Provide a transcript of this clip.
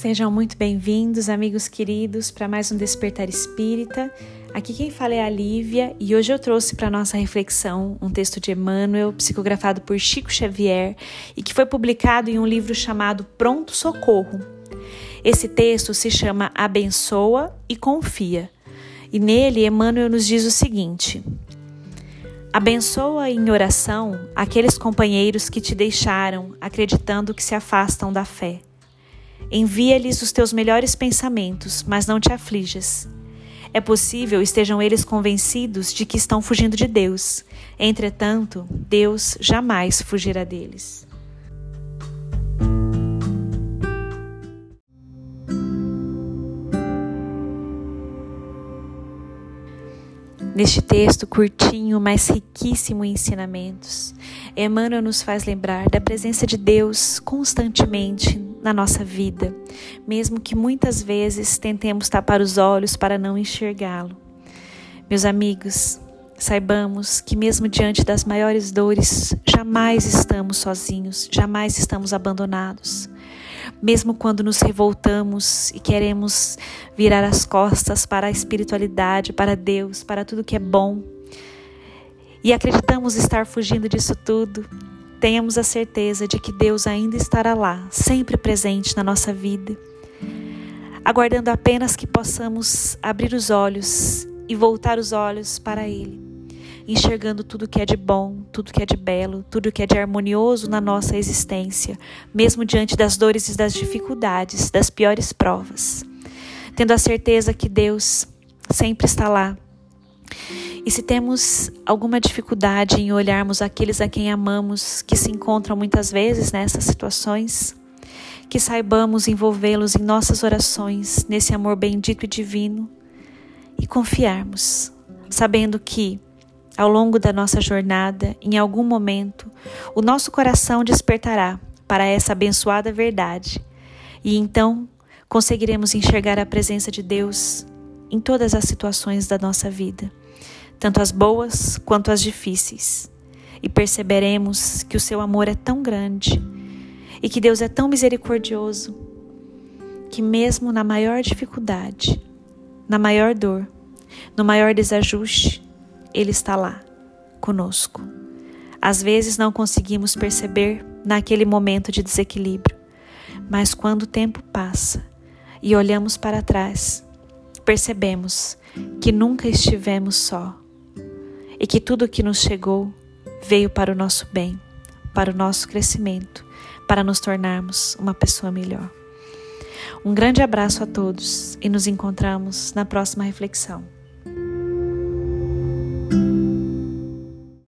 Sejam muito bem-vindos, amigos queridos, para mais um Despertar Espírita. Aqui quem fala é a Lívia e hoje eu trouxe para nossa reflexão um texto de Emmanuel, psicografado por Chico Xavier e que foi publicado em um livro chamado Pronto Socorro. Esse texto se chama Abençoa e Confia. E nele Emmanuel nos diz o seguinte: Abençoa em oração aqueles companheiros que te deixaram acreditando que se afastam da fé. Envia-lhes os teus melhores pensamentos, mas não te aflijas. É possível estejam eles convencidos de que estão fugindo de Deus. Entretanto, Deus jamais fugirá deles. Neste texto curtinho, mas riquíssimo em ensinamentos, Emmanuel nos faz lembrar da presença de Deus constantemente na nossa vida, mesmo que muitas vezes tentemos tapar os olhos para não enxergá-lo. Meus amigos, saibamos que, mesmo diante das maiores dores, jamais estamos sozinhos, jamais estamos abandonados mesmo quando nos revoltamos e queremos virar as costas para a espiritualidade, para Deus, para tudo que é bom, e acreditamos estar fugindo disso tudo, tenhamos a certeza de que Deus ainda estará lá, sempre presente na nossa vida, aguardando apenas que possamos abrir os olhos e voltar os olhos para Ele enxergando tudo que é de bom, tudo que é de belo, tudo que é de harmonioso na nossa existência, mesmo diante das dores e das dificuldades, das piores provas. Tendo a certeza que Deus sempre está lá. E se temos alguma dificuldade em olharmos aqueles a quem amamos, que se encontram muitas vezes nessas situações, que saibamos envolvê-los em nossas orações, nesse amor bendito e divino, e confiarmos, sabendo que ao longo da nossa jornada, em algum momento, o nosso coração despertará para essa abençoada verdade. E então conseguiremos enxergar a presença de Deus em todas as situações da nossa vida, tanto as boas quanto as difíceis, e perceberemos que o seu amor é tão grande e que Deus é tão misericordioso que, mesmo na maior dificuldade, na maior dor, no maior desajuste, ele está lá, conosco. Às vezes não conseguimos perceber naquele momento de desequilíbrio, mas quando o tempo passa e olhamos para trás, percebemos que nunca estivemos só e que tudo o que nos chegou veio para o nosso bem, para o nosso crescimento, para nos tornarmos uma pessoa melhor. Um grande abraço a todos e nos encontramos na próxima reflexão.